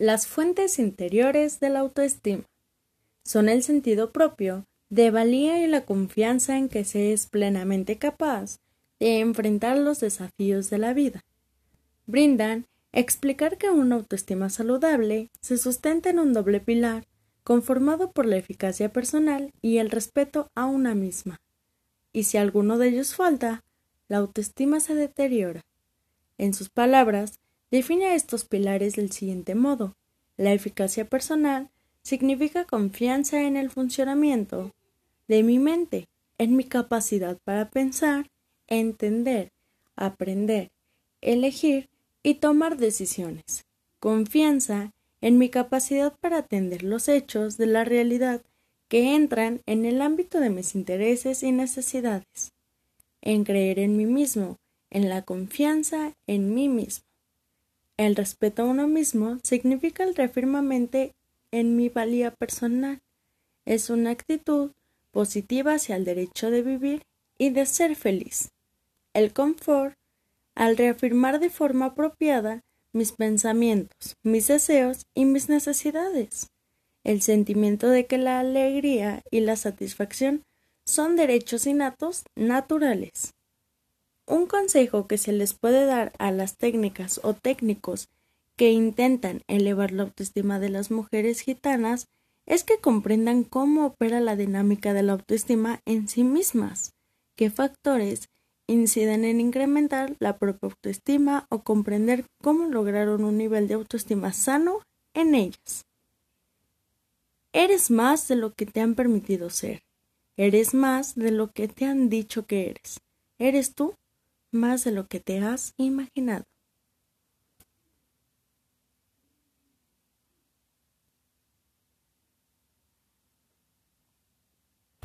Las fuentes interiores de la autoestima son el sentido propio de valía y la confianza en que se es plenamente capaz de enfrentar los desafíos de la vida. Brindan explicar que una autoestima saludable se sustenta en un doble pilar conformado por la eficacia personal y el respeto a una misma. Y si alguno de ellos falta, la autoestima se deteriora. En sus palabras, define estos pilares del siguiente modo. La eficacia personal significa confianza en el funcionamiento de mi mente, en mi capacidad para pensar, entender, aprender, elegir y tomar decisiones. Confianza en mi capacidad para atender los hechos de la realidad que entran en el ámbito de mis intereses y necesidades. En creer en mí mismo, en la confianza en mí mismo. El respeto a uno mismo significa el reafirmamente en mi valía personal. Es una actitud positiva hacia el derecho de vivir y de ser feliz. El confort, al reafirmar de forma apropiada mis pensamientos, mis deseos y mis necesidades. El sentimiento de que la alegría y la satisfacción son derechos innatos naturales. Consejo que se les puede dar a las técnicas o técnicos que intentan elevar la autoestima de las mujeres gitanas es que comprendan cómo opera la dinámica de la autoestima en sí mismas, qué factores inciden en incrementar la propia autoestima o comprender cómo lograron un nivel de autoestima sano en ellas. Eres más de lo que te han permitido ser. Eres más de lo que te han dicho que eres. Eres tú más de lo que te has imaginado.